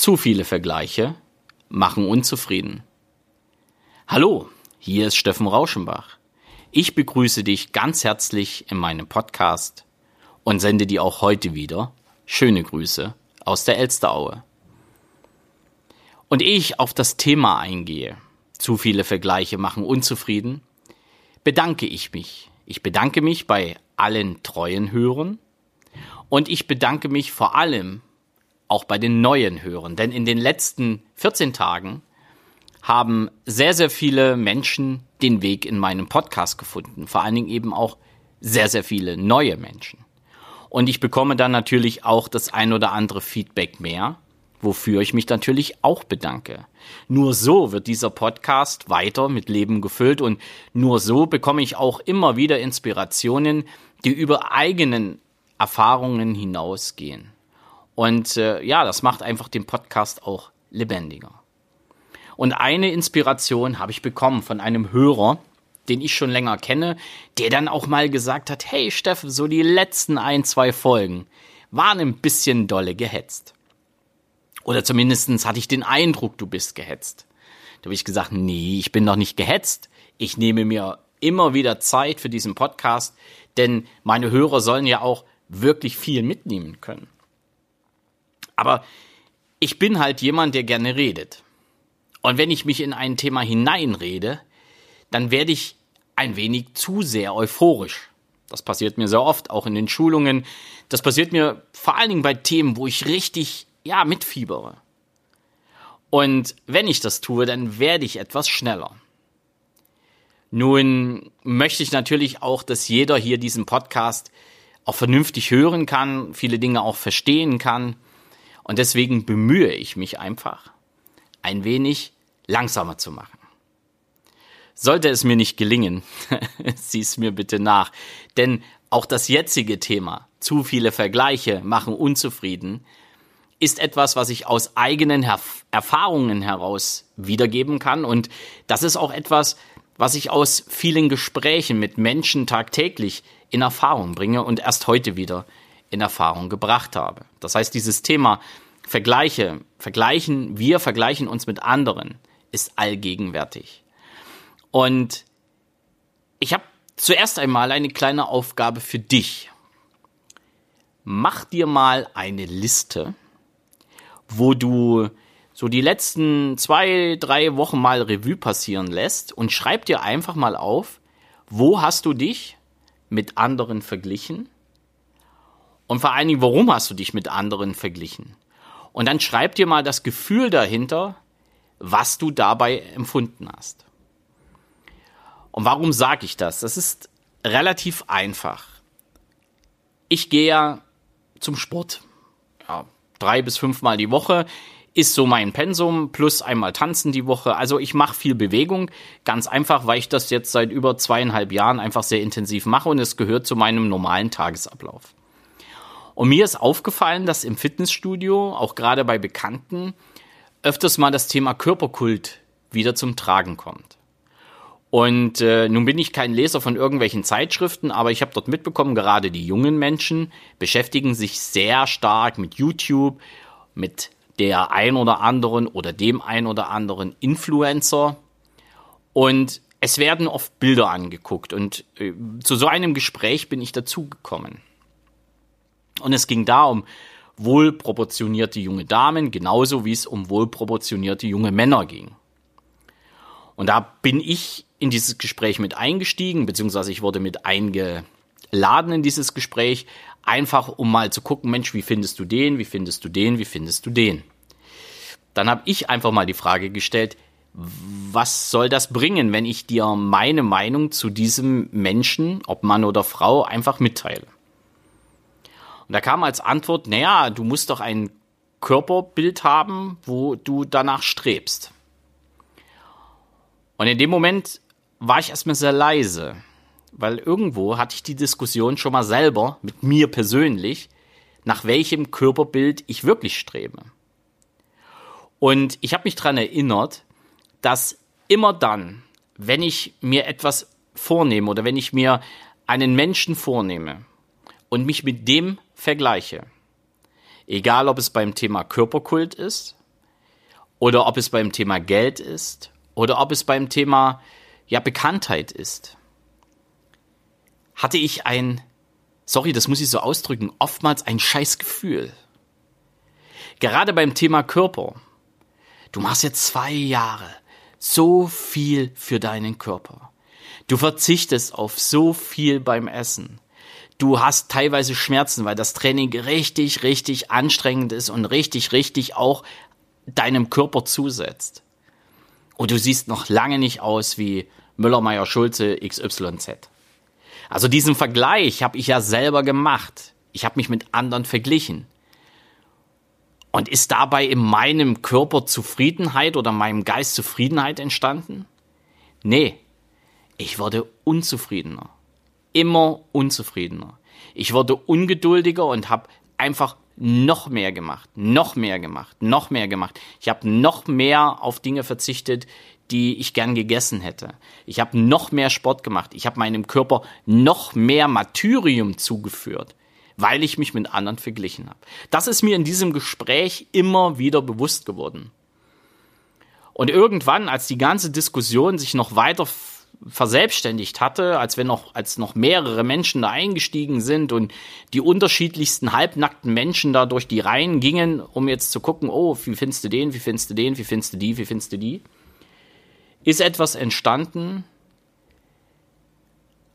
Zu viele Vergleiche machen unzufrieden. Hallo, hier ist Steffen Rauschenbach. Ich begrüße dich ganz herzlich in meinem Podcast und sende dir auch heute wieder schöne Grüße aus der Elsteraue. Und ehe ich auf das Thema eingehe, zu viele Vergleiche machen unzufrieden, bedanke ich mich. Ich bedanke mich bei allen treuen Hörern und ich bedanke mich vor allem auch bei den neuen Hörern, denn in den letzten 14 Tagen haben sehr, sehr viele Menschen den Weg in meinen Podcast gefunden, vor allen Dingen eben auch sehr, sehr viele neue Menschen. Und ich bekomme dann natürlich auch das ein oder andere Feedback mehr wofür ich mich natürlich auch bedanke. Nur so wird dieser Podcast weiter mit Leben gefüllt und nur so bekomme ich auch immer wieder Inspirationen, die über eigenen Erfahrungen hinausgehen. Und äh, ja, das macht einfach den Podcast auch lebendiger. Und eine Inspiration habe ich bekommen von einem Hörer, den ich schon länger kenne, der dann auch mal gesagt hat, hey Steffen, so die letzten ein, zwei Folgen waren ein bisschen dolle gehetzt. Oder zumindestens hatte ich den Eindruck, du bist gehetzt. Da habe ich gesagt, nee, ich bin doch nicht gehetzt. Ich nehme mir immer wieder Zeit für diesen Podcast, denn meine Hörer sollen ja auch wirklich viel mitnehmen können. Aber ich bin halt jemand, der gerne redet. Und wenn ich mich in ein Thema hineinrede, dann werde ich ein wenig zu sehr euphorisch. Das passiert mir sehr oft, auch in den Schulungen. Das passiert mir vor allen Dingen bei Themen, wo ich richtig ja, mitfiebere. Und wenn ich das tue, dann werde ich etwas schneller. Nun möchte ich natürlich auch, dass jeder hier diesen Podcast auch vernünftig hören kann, viele Dinge auch verstehen kann. Und deswegen bemühe ich mich einfach, ein wenig langsamer zu machen. Sollte es mir nicht gelingen, sieh es mir bitte nach. Denn auch das jetzige Thema, zu viele Vergleiche machen unzufrieden, ist etwas, was ich aus eigenen Herf Erfahrungen heraus wiedergeben kann. Und das ist auch etwas, was ich aus vielen Gesprächen mit Menschen tagtäglich in Erfahrung bringe und erst heute wieder in Erfahrung gebracht habe. Das heißt, dieses Thema Vergleiche, vergleichen, wir vergleichen uns mit anderen, ist allgegenwärtig. Und ich habe zuerst einmal eine kleine Aufgabe für dich. Mach dir mal eine Liste wo du so die letzten zwei, drei Wochen mal Revue passieren lässt und schreib dir einfach mal auf, wo hast du dich mit anderen verglichen? Und vor allen Dingen, warum hast du dich mit anderen verglichen? Und dann schreib dir mal das Gefühl dahinter, was du dabei empfunden hast. Und warum sage ich das? Das ist relativ einfach. Ich gehe ja zum Sport. Ja, drei bis fünfmal die Woche ist so mein Pensum plus einmal tanzen die Woche. Also ich mache viel Bewegung, ganz einfach, weil ich das jetzt seit über zweieinhalb Jahren einfach sehr intensiv mache und es gehört zu meinem normalen Tagesablauf. Und mir ist aufgefallen, dass im Fitnessstudio, auch gerade bei Bekannten, öfters mal das Thema Körperkult wieder zum Tragen kommt. Und äh, nun bin ich kein Leser von irgendwelchen Zeitschriften, aber ich habe dort mitbekommen, gerade die jungen Menschen beschäftigen sich sehr stark mit YouTube, mit der ein oder anderen oder dem ein oder anderen Influencer. Und es werden oft Bilder angeguckt. Und äh, zu so einem Gespräch bin ich dazugekommen. Und es ging da um wohlproportionierte junge Damen, genauso wie es um wohlproportionierte junge Männer ging. Und da bin ich in dieses Gespräch mit eingestiegen, beziehungsweise ich wurde mit eingeladen in dieses Gespräch, einfach um mal zu gucken, Mensch, wie findest du den, wie findest du den, wie findest du den? Dann habe ich einfach mal die Frage gestellt, was soll das bringen, wenn ich dir meine Meinung zu diesem Menschen, ob Mann oder Frau, einfach mitteile? Und da kam als Antwort, naja, du musst doch ein Körperbild haben, wo du danach strebst. Und in dem Moment war ich erstmal sehr leise, weil irgendwo hatte ich die Diskussion schon mal selber mit mir persönlich, nach welchem Körperbild ich wirklich strebe. Und ich habe mich daran erinnert, dass immer dann, wenn ich mir etwas vornehme oder wenn ich mir einen Menschen vornehme und mich mit dem vergleiche, egal ob es beim Thema Körperkult ist oder ob es beim Thema Geld ist oder ob es beim Thema ja Bekanntheit ist, hatte ich ein, sorry, das muss ich so ausdrücken, oftmals ein Scheißgefühl. Gerade beim Thema Körper. Du machst jetzt zwei Jahre so viel für deinen Körper. Du verzichtest auf so viel beim Essen. Du hast teilweise Schmerzen, weil das Training richtig, richtig anstrengend ist und richtig, richtig auch deinem Körper zusetzt. Und du siehst noch lange nicht aus wie Müller, Meyer, Schulze, XYZ. Also diesen Vergleich habe ich ja selber gemacht. Ich habe mich mit anderen verglichen. Und ist dabei in meinem Körper Zufriedenheit oder meinem Geist Zufriedenheit entstanden? Nee, ich wurde unzufriedener. Immer unzufriedener. Ich wurde ungeduldiger und habe einfach noch mehr gemacht, noch mehr gemacht, noch mehr gemacht. Ich habe noch mehr auf Dinge verzichtet, die ich gern gegessen hätte. Ich habe noch mehr Sport gemacht. Ich habe meinem Körper noch mehr Martyrium zugeführt weil ich mich mit anderen verglichen habe. Das ist mir in diesem Gespräch immer wieder bewusst geworden. Und irgendwann, als die ganze Diskussion sich noch weiter verselbstständigt hatte, als wenn noch, als noch mehrere Menschen da eingestiegen sind und die unterschiedlichsten halbnackten Menschen da durch die Reihen gingen, um jetzt zu gucken, oh, wie findest du den, wie findest du den, wie findest du die, wie findest du die, ist etwas entstanden,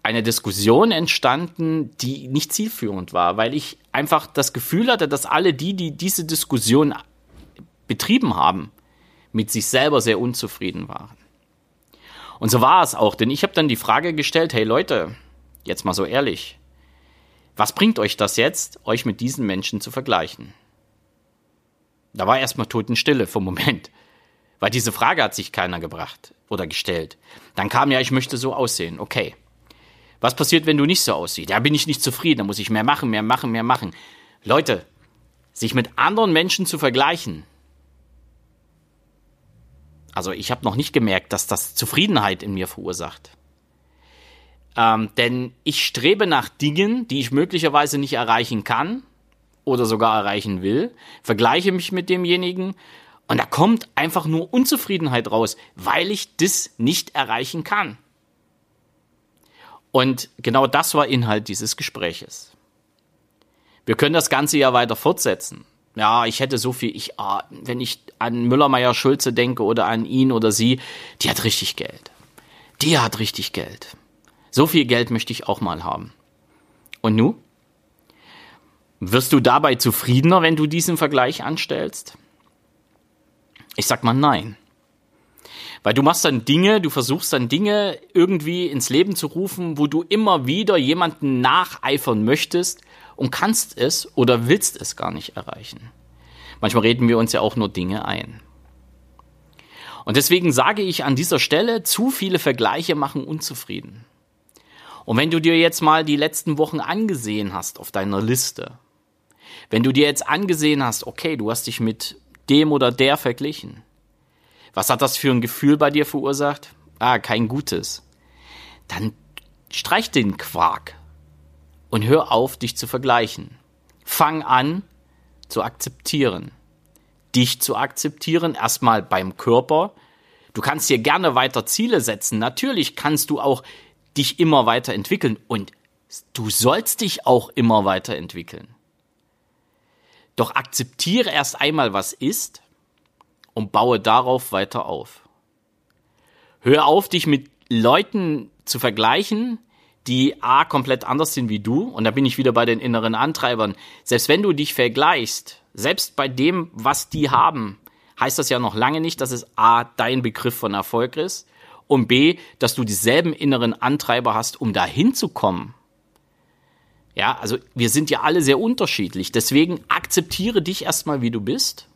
eine Diskussion entstanden, die nicht zielführend war, weil ich einfach das Gefühl hatte, dass alle die, die diese Diskussion betrieben haben, mit sich selber sehr unzufrieden waren. Und so war es auch, denn ich habe dann die Frage gestellt, hey Leute, jetzt mal so ehrlich, was bringt euch das jetzt, euch mit diesen Menschen zu vergleichen? Da war erstmal Totenstille vom Moment, weil diese Frage hat sich keiner gebracht oder gestellt. Dann kam ja, ich möchte so aussehen, okay. Was passiert, wenn du nicht so aussiehst? Da bin ich nicht zufrieden, da muss ich mehr machen, mehr machen, mehr machen. Leute, sich mit anderen Menschen zu vergleichen. Also ich habe noch nicht gemerkt, dass das Zufriedenheit in mir verursacht. Ähm, denn ich strebe nach Dingen, die ich möglicherweise nicht erreichen kann oder sogar erreichen will, vergleiche mich mit demjenigen und da kommt einfach nur Unzufriedenheit raus, weil ich das nicht erreichen kann. Und genau das war Inhalt dieses Gespräches. Wir können das Ganze ja weiter fortsetzen. Ja, ich hätte so viel, ich, ah, wenn ich an Müllermeier Schulze denke oder an ihn oder sie, die hat richtig Geld. Die hat richtig Geld. So viel Geld möchte ich auch mal haben. Und nu? Wirst du dabei zufriedener, wenn du diesen Vergleich anstellst? Ich sag mal nein. Weil du machst dann Dinge, du versuchst dann Dinge irgendwie ins Leben zu rufen, wo du immer wieder jemanden nacheifern möchtest und kannst es oder willst es gar nicht erreichen. Manchmal reden wir uns ja auch nur Dinge ein. Und deswegen sage ich an dieser Stelle, zu viele Vergleiche machen unzufrieden. Und wenn du dir jetzt mal die letzten Wochen angesehen hast auf deiner Liste, wenn du dir jetzt angesehen hast, okay, du hast dich mit dem oder der verglichen, was hat das für ein Gefühl bei dir verursacht? Ah, kein gutes. Dann streich den Quark und hör auf, dich zu vergleichen. Fang an zu akzeptieren. Dich zu akzeptieren, erstmal beim Körper. Du kannst dir gerne weiter Ziele setzen. Natürlich kannst du auch dich immer weiterentwickeln und du sollst dich auch immer weiterentwickeln. Doch akzeptiere erst einmal, was ist und baue darauf weiter auf. Hör auf, dich mit Leuten zu vergleichen, die A komplett anders sind wie du, und da bin ich wieder bei den inneren Antreibern. Selbst wenn du dich vergleichst, selbst bei dem, was die haben, heißt das ja noch lange nicht, dass es A dein Begriff von Erfolg ist und B, dass du dieselben inneren Antreiber hast, um dahin zu kommen. Ja, also wir sind ja alle sehr unterschiedlich. Deswegen akzeptiere dich erstmal, wie du bist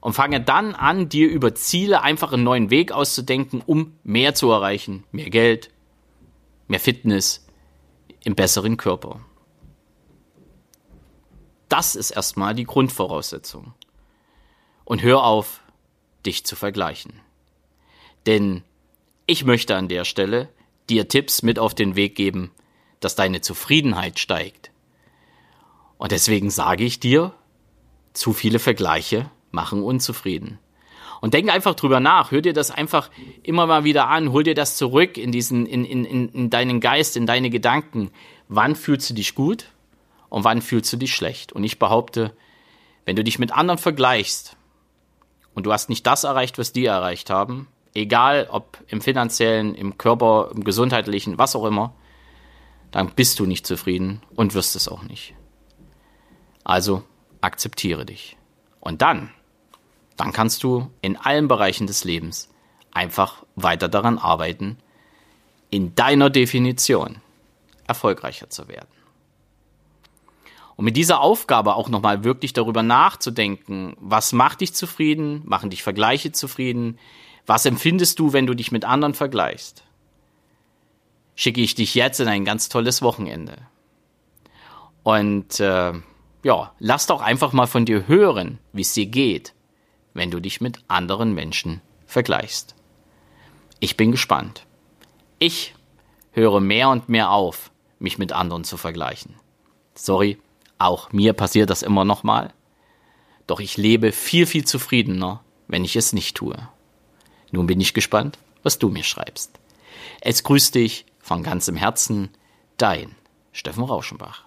und fange dann an, dir über Ziele einfach einen neuen Weg auszudenken, um mehr zu erreichen. Mehr Geld, mehr Fitness, im besseren Körper. Das ist erstmal die Grundvoraussetzung. Und hör auf, dich zu vergleichen. Denn ich möchte an der Stelle dir Tipps mit auf den Weg geben, dass deine Zufriedenheit steigt. Und deswegen sage ich dir, zu viele Vergleiche machen unzufrieden. Und denk einfach drüber nach, hör dir das einfach immer mal wieder an, hol dir das zurück in diesen, in, in, in, in deinen Geist, in deine Gedanken. Wann fühlst du dich gut und wann fühlst du dich schlecht? Und ich behaupte, wenn du dich mit anderen vergleichst und du hast nicht das erreicht, was die erreicht haben, egal ob im finanziellen, im Körper, im gesundheitlichen, was auch immer, dann bist du nicht zufrieden und wirst es auch nicht. Also akzeptiere dich. Und dann dann kannst du in allen Bereichen des Lebens einfach weiter daran arbeiten, in deiner Definition erfolgreicher zu werden. Und mit dieser Aufgabe auch nochmal wirklich darüber nachzudenken, was macht dich zufrieden, machen dich Vergleiche zufrieden, was empfindest du, wenn du dich mit anderen vergleichst, schicke ich dich jetzt in ein ganz tolles Wochenende. Und äh, ja, lass doch einfach mal von dir hören, wie es dir geht, wenn du dich mit anderen Menschen vergleichst. Ich bin gespannt. Ich höre mehr und mehr auf, mich mit anderen zu vergleichen. Sorry, auch mir passiert das immer noch mal. Doch ich lebe viel, viel zufriedener, wenn ich es nicht tue. Nun bin ich gespannt, was du mir schreibst. Es grüßt dich von ganzem Herzen, dein Steffen Rauschenbach.